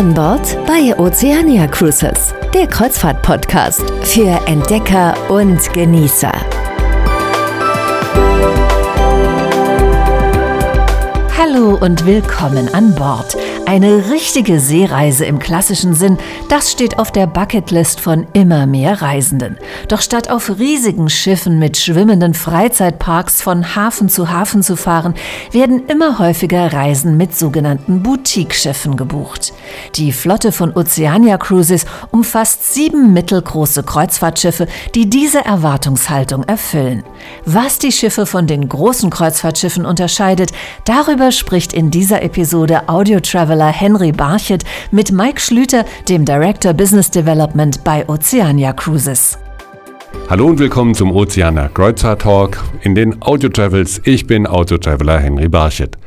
An Bord bei Oceania Cruises, der Kreuzfahrt-Podcast für Entdecker und Genießer. Hallo und willkommen an Bord. Eine richtige Seereise im klassischen Sinn, das steht auf der Bucketlist von immer mehr Reisenden. Doch statt auf riesigen Schiffen mit schwimmenden Freizeitparks von Hafen zu Hafen zu fahren, werden immer häufiger Reisen mit sogenannten Boutique-Schiffen gebucht. Die Flotte von Oceania Cruises umfasst sieben mittelgroße Kreuzfahrtschiffe, die diese Erwartungshaltung erfüllen. Was die Schiffe von den großen Kreuzfahrtschiffen unterscheidet, darüber spricht in dieser Episode Audio Traveler Traveler Henry Barchet mit Mike Schlüter, dem Director Business Development bei Oceania Cruises. Hallo und willkommen zum Oceaner Kreuzfahrt Talk in den Audio Travels. Ich bin Audio Traveler Henry Barchet.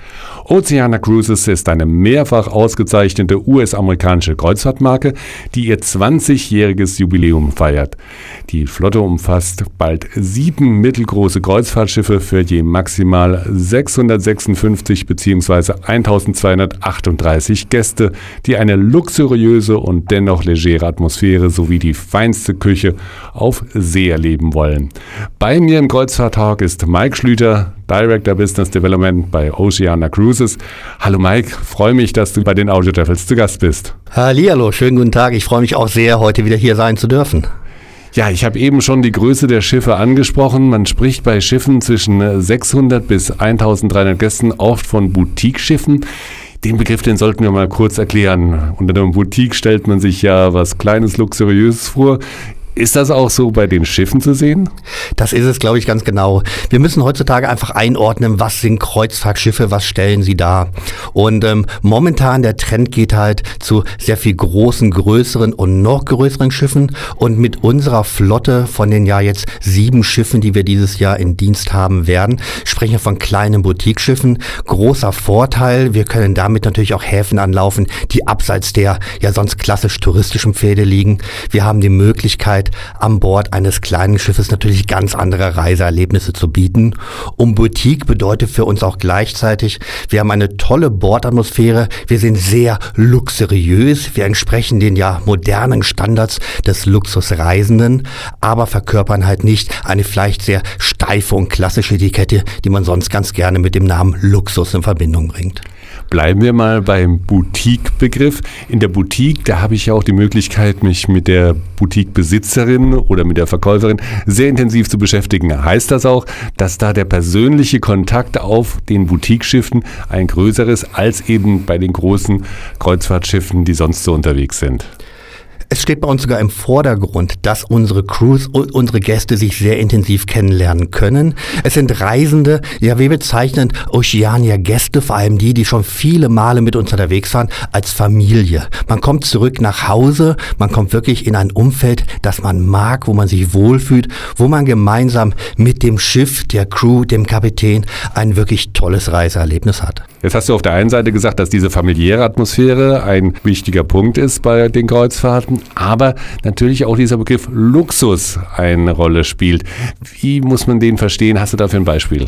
Oceana Cruises ist eine mehrfach ausgezeichnete US-amerikanische Kreuzfahrtmarke, die ihr 20-jähriges Jubiläum feiert. Die Flotte umfasst bald sieben mittelgroße Kreuzfahrtschiffe für je maximal 656 bzw. 1238 Gäste, die eine luxuriöse und dennoch legere Atmosphäre sowie die feinste Küche auf See erleben wollen. Bei mir im Kreuzfahrttag ist Mike Schlüter, Director Business Development bei Oceana Cruises. Hallo Mike, freue mich, dass du bei den Audio Travels zu Gast bist. Hallo, schönen guten Tag. Ich freue mich auch sehr, heute wieder hier sein zu dürfen. Ja, ich habe eben schon die Größe der Schiffe angesprochen. Man spricht bei Schiffen zwischen 600 bis 1300 Gästen oft von Boutique-Schiffen. Den Begriff, den sollten wir mal kurz erklären. Unter einem Boutique stellt man sich ja was Kleines, Luxuriöses vor. Ist das auch so bei den Schiffen zu sehen? Das ist es, glaube ich, ganz genau. Wir müssen heutzutage einfach einordnen, was sind Kreuzfahrtschiffe, was stellen sie dar. Und ähm, momentan der Trend geht halt zu sehr viel großen, größeren und noch größeren Schiffen. Und mit unserer Flotte von den ja jetzt sieben Schiffen, die wir dieses Jahr in Dienst haben werden, sprechen wir von kleinen Boutique-Schiffen. Großer Vorteil, wir können damit natürlich auch Häfen anlaufen, die abseits der ja sonst klassisch touristischen Pfade liegen. Wir haben die Möglichkeit, Möglichkeit, an Bord eines kleinen Schiffes natürlich ganz andere Reiseerlebnisse zu bieten. Und Boutique bedeutet für uns auch gleichzeitig, wir haben eine tolle Bordatmosphäre, wir sind sehr luxuriös, wir entsprechen den ja modernen Standards des Luxusreisenden, aber verkörpern halt nicht eine vielleicht sehr steife und klassische Etikette, die man sonst ganz gerne mit dem Namen Luxus in Verbindung bringt. Bleiben wir mal beim Boutique-Begriff. In der Boutique, da habe ich ja auch die Möglichkeit, mich mit der Boutique-Besitzerin oder mit der Verkäuferin sehr intensiv zu beschäftigen. Heißt das auch, dass da der persönliche Kontakt auf den Boutique-Schiffen ein größeres als eben bei den großen Kreuzfahrtschiffen, die sonst so unterwegs sind? Es steht bei uns sogar im Vordergrund, dass unsere Crews und unsere Gäste sich sehr intensiv kennenlernen können. Es sind Reisende, ja, wir bezeichnen Oceania Gäste, vor allem die, die schon viele Male mit uns unterwegs waren, als Familie. Man kommt zurück nach Hause, man kommt wirklich in ein Umfeld, das man mag, wo man sich wohlfühlt, wo man gemeinsam mit dem Schiff, der Crew, dem Kapitän ein wirklich tolles Reiseerlebnis hat. Jetzt hast du auf der einen Seite gesagt, dass diese familiäre Atmosphäre ein wichtiger Punkt ist bei den Kreuzfahrten, aber natürlich auch dieser Begriff Luxus eine Rolle spielt. Wie muss man den verstehen? Hast du dafür ein Beispiel?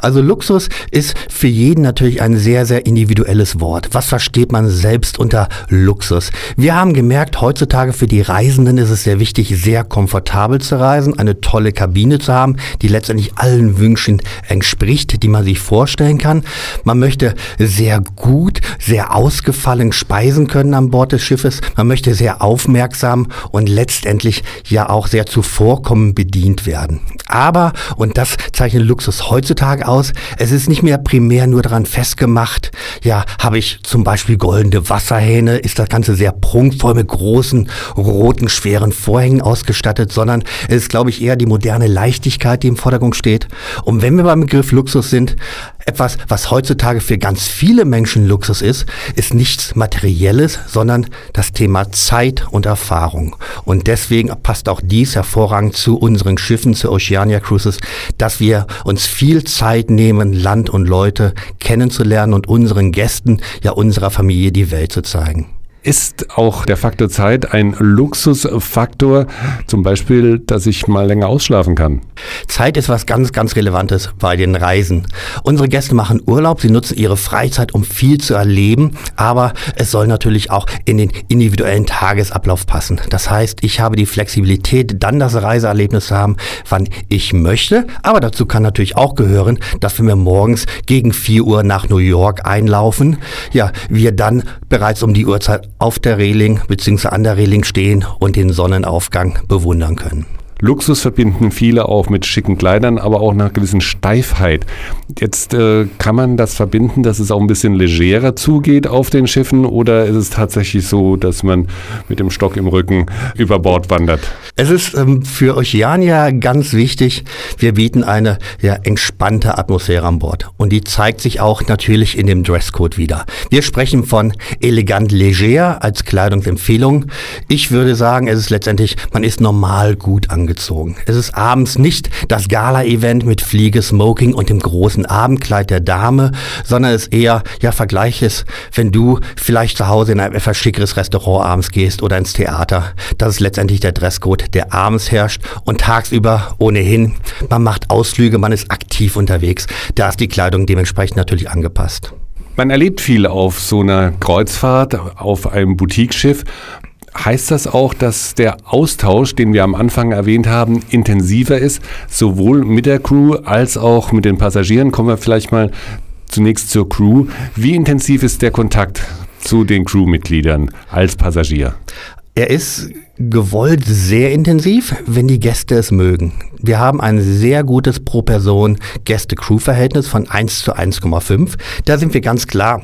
Also Luxus ist für jeden natürlich ein sehr, sehr individuelles Wort. Was versteht man selbst unter Luxus? Wir haben gemerkt, heutzutage für die Reisenden ist es sehr wichtig, sehr komfortabel zu reisen, eine tolle Kabine zu haben, die letztendlich allen Wünschen entspricht, die man sich vorstellen kann. Man möchte sehr gut, sehr ausgefallen speisen können an Bord des Schiffes. Man möchte sehr aufmerksam und letztendlich ja auch sehr zuvorkommend bedient werden. Aber, und das zeichnet Luxus heutzutage aus, es ist nicht mehr primär nur daran festgemacht, ja, habe ich zum Beispiel goldene Wasserhähne, ist das Ganze sehr prunkvoll mit großen, roten, schweren Vorhängen ausgestattet, sondern es ist, glaube ich, eher die moderne Leichtigkeit, die im Vordergrund steht. Und wenn wir beim Begriff Luxus sind, etwas, was heutzutage für ganz viele Menschen Luxus ist, ist nichts Materielles, sondern das Thema Zeit und Erfahrung. Und deswegen passt auch dies hervorragend zu unseren Schiffen, zu Oceania Cruises, dass wir uns viel Zeit nehmen, Land und Leute kennenzulernen und unseren Gästen, ja unserer Familie die Welt zu zeigen. Ist auch der Faktor Zeit ein Luxusfaktor, zum Beispiel, dass ich mal länger ausschlafen kann? Zeit ist was ganz, ganz Relevantes bei den Reisen. Unsere Gäste machen Urlaub, sie nutzen ihre Freizeit, um viel zu erleben, aber es soll natürlich auch in den individuellen Tagesablauf passen. Das heißt, ich habe die Flexibilität, dann das Reiseerlebnis zu haben, wann ich möchte, aber dazu kann natürlich auch gehören, dass wir morgens gegen 4 Uhr nach New York einlaufen, ja, wir dann bereits um die Uhrzeit auf der Reling bzw. an der Reling stehen und den Sonnenaufgang bewundern können. Luxus verbinden viele auch mit schicken Kleidern, aber auch einer gewissen Steifheit. Jetzt äh, kann man das verbinden, dass es auch ein bisschen legerer zugeht auf den Schiffen oder ist es tatsächlich so, dass man mit dem Stock im Rücken über Bord wandert? Es ist ähm, für Oceania ganz wichtig, wir bieten eine ja, entspannte Atmosphäre an Bord und die zeigt sich auch natürlich in dem Dresscode wieder. Wir sprechen von elegant leger als Kleidungsempfehlung. Ich würde sagen, es ist letztendlich, man ist normal gut angezogen angezogen. Es ist abends nicht das Gala-Event mit Fliege, Smoking und dem großen Abendkleid der Dame, sondern es eher, ja, Vergleich ist, wenn du vielleicht zu Hause in ein etwas schickeres Restaurant abends gehst oder ins Theater. Das ist letztendlich der Dresscode, der abends herrscht und tagsüber ohnehin. Man macht Ausflüge, man ist aktiv unterwegs. Da ist die Kleidung dementsprechend natürlich angepasst. Man erlebt viel auf so einer Kreuzfahrt, auf einem Boutique-Schiff. Heißt das auch, dass der Austausch, den wir am Anfang erwähnt haben, intensiver ist, sowohl mit der Crew als auch mit den Passagieren? Kommen wir vielleicht mal zunächst zur Crew. Wie intensiv ist der Kontakt zu den Crewmitgliedern als Passagier? Er ist gewollt sehr intensiv, wenn die Gäste es mögen. Wir haben ein sehr gutes pro Person Gäste-Crew-Verhältnis von 1 zu 1,5. Da sind wir ganz klar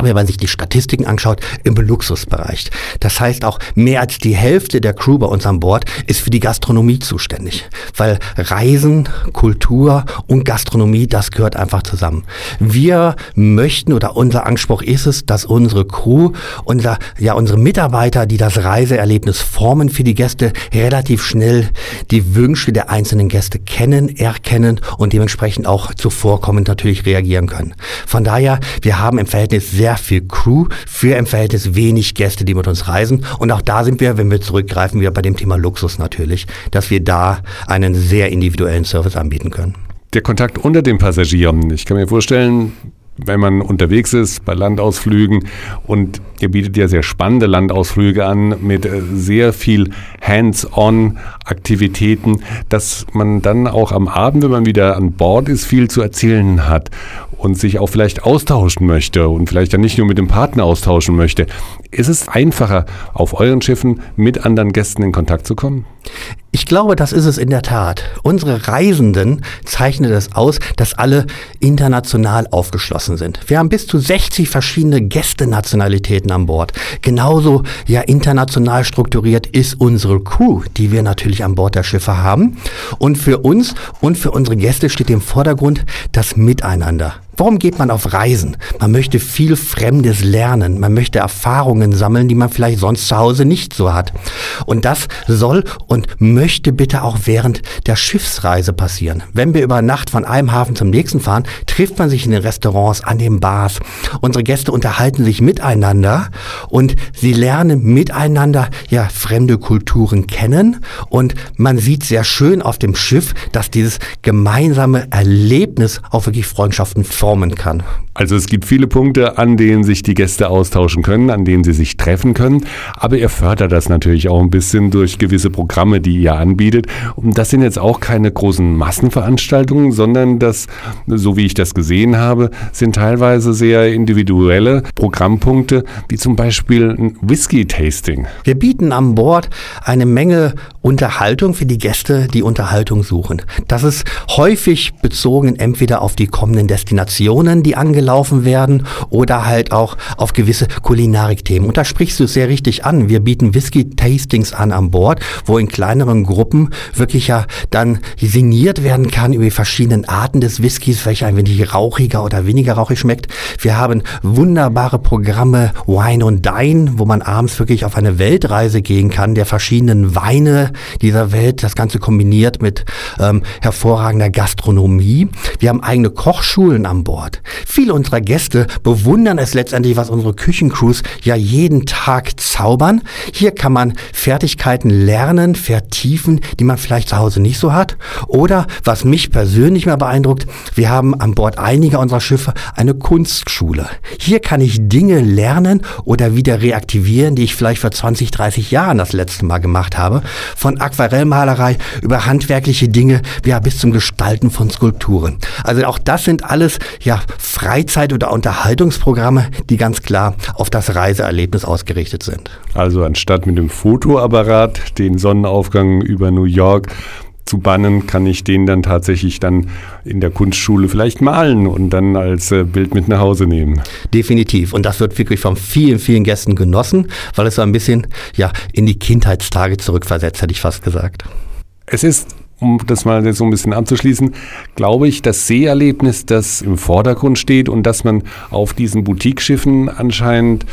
wenn man sich die Statistiken anschaut, im Luxusbereich. Das heißt auch, mehr als die Hälfte der Crew bei uns an Bord ist für die Gastronomie zuständig. Weil Reisen, Kultur und Gastronomie, das gehört einfach zusammen. Wir möchten oder unser Anspruch ist es, dass unsere Crew, unser, ja, unsere Mitarbeiter, die das Reiseerlebnis formen für die Gäste, relativ schnell die Wünsche der einzelnen Gäste kennen, erkennen und dementsprechend auch zuvorkommend natürlich reagieren können. Von daher, wir haben im Verhältnis sehr viel Crew für im Verhältnis wenig Gäste, die mit uns reisen. Und auch da sind wir, wenn wir zurückgreifen, wieder bei dem Thema Luxus natürlich, dass wir da einen sehr individuellen Service anbieten können. Der Kontakt unter den Passagieren. Ich kann mir vorstellen, wenn man unterwegs ist bei Landausflügen und ihr bietet ja sehr spannende Landausflüge an mit äh, sehr viel Hands-on-Aktivitäten, dass man dann auch am Abend, wenn man wieder an Bord ist, viel zu erzählen hat und sich auch vielleicht austauschen möchte und vielleicht dann nicht nur mit dem Partner austauschen möchte. Ist es einfacher, auf euren Schiffen mit anderen Gästen in Kontakt zu kommen? Ich glaube, das ist es in der Tat. Unsere Reisenden zeichnen es aus, dass alle international aufgeschlossen sind. Wir haben bis zu 60 verschiedene Gästenationalitäten an Bord. Genauso ja international strukturiert ist unsere Crew, die wir natürlich an Bord der Schiffe haben. Und für uns und für unsere Gäste steht im Vordergrund das Miteinander. Warum geht man auf Reisen? Man möchte viel Fremdes lernen. Man möchte Erfahrungen sammeln, die man vielleicht sonst zu Hause nicht so hat. Und das soll und möchte bitte auch während der Schiffsreise passieren. Wenn wir über Nacht von einem Hafen zum nächsten fahren, trifft man sich in den Restaurants, an den Bars. Unsere Gäste unterhalten sich miteinander und sie lernen miteinander ja fremde Kulturen kennen und man sieht sehr schön auf dem Schiff, dass dieses gemeinsame Erlebnis auch wirklich Freundschaften formen kann. Also es gibt viele Punkte, an denen sich die Gäste austauschen können, an denen sie sich treffen können. Aber ihr fördert das natürlich auch ein bisschen durch gewisse Programme, die ihr anbietet. Und das sind jetzt auch keine großen Massenveranstaltungen, sondern das, so wie ich das gesehen habe, sind teilweise sehr individuelle Programmpunkte, wie zum Beispiel ein Whisky-Tasting. Wir bieten an Bord eine Menge Unterhaltung für die Gäste, die Unterhaltung suchen. Das ist häufig bezogen entweder auf die kommenden Destinationen, die angelegt gelaufen werden oder halt auch auf gewisse Kulinarikthemen. Und da sprichst du es sehr richtig an. Wir bieten Whisky-Tastings an an Bord, wo in kleineren Gruppen wirklich ja dann signiert werden kann über die verschiedenen Arten des Whiskys, welcher ein wenig rauchiger oder weniger rauchig schmeckt. Wir haben wunderbare Programme Wine und Dine, wo man abends wirklich auf eine Weltreise gehen kann, der verschiedenen Weine dieser Welt, das Ganze kombiniert mit ähm, hervorragender Gastronomie. Wir haben eigene Kochschulen an an Bord. Viele unserer Gäste bewundern es letztendlich, was unsere Küchencrews ja jeden Tag zaubern. Hier kann man Fertigkeiten lernen, vertiefen, die man vielleicht zu Hause nicht so hat. Oder, was mich persönlich mal beeindruckt, wir haben an Bord einiger unserer Schiffe eine Kunstschule. Hier kann ich Dinge lernen oder wieder reaktivieren, die ich vielleicht vor 20, 30 Jahren das letzte Mal gemacht habe. Von Aquarellmalerei über handwerkliche Dinge, ja, bis zum Gestalten von Skulpturen. Also auch das sind alles, ja, Freizeit- oder Unterhaltungsprogramme, die ganz klar auf das Reiseerlebnis ausgerichtet sind. Also anstatt mit dem Fotoapparat den Sonnenaufgang über New York zu bannen, kann ich den dann tatsächlich dann in der Kunstschule vielleicht malen und dann als äh, Bild mit nach Hause nehmen. Definitiv. Und das wird wirklich von vielen, vielen Gästen genossen, weil es so ein bisschen ja, in die Kindheitstage zurückversetzt, hätte ich fast gesagt. Es ist um das mal so ein bisschen anzuschließen, glaube ich, das Seeerlebnis, das im Vordergrund steht und dass man auf diesen Boutique-Schiffen anscheinend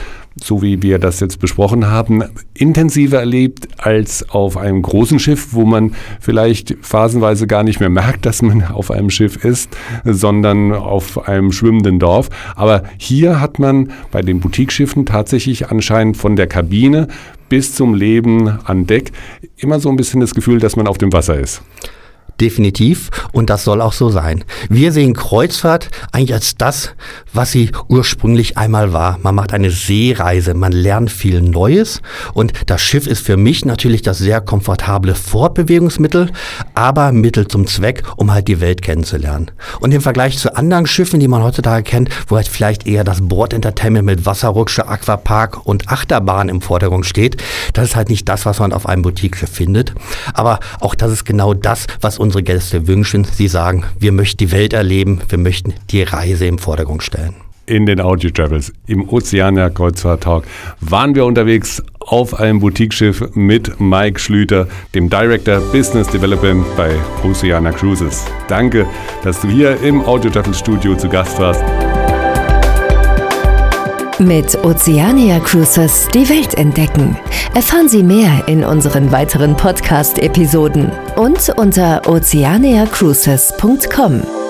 so wie wir das jetzt besprochen haben, intensiver erlebt als auf einem großen Schiff, wo man vielleicht phasenweise gar nicht mehr merkt, dass man auf einem Schiff ist, sondern auf einem schwimmenden Dorf. Aber hier hat man bei den Boutique-Schiffen tatsächlich anscheinend von der Kabine bis zum Leben an Deck immer so ein bisschen das Gefühl, dass man auf dem Wasser ist. Definitiv. Und das soll auch so sein. Wir sehen Kreuzfahrt eigentlich als das, was sie ursprünglich einmal war. Man macht eine Seereise, man lernt viel Neues. Und das Schiff ist für mich natürlich das sehr komfortable Fortbewegungsmittel, aber Mittel zum Zweck, um halt die Welt kennenzulernen. Und im Vergleich zu anderen Schiffen, die man heutzutage kennt, wo halt vielleicht eher das Bordentertainment mit Wasserrutsche, Aquapark und Achterbahn im Vordergrund steht, das ist halt nicht das, was man auf einem Boutique-Schiff findet. Aber auch das ist genau das, was uns unsere Gäste wünschen. Sie sagen, wir möchten die Welt erleben, wir möchten die Reise im Vordergrund stellen. In den Audio Travels im Ozeania Kreuzfahrt Talk waren wir unterwegs auf einem Boutique-Schiff mit Mike Schlüter, dem Director Business Development bei Oceana Cruises. Danke, dass du hier im Audio Travels Studio zu Gast warst. Mit Oceania Cruises die Welt entdecken. Erfahren Sie mehr in unseren weiteren Podcast-Episoden und unter oceaniacruises.com.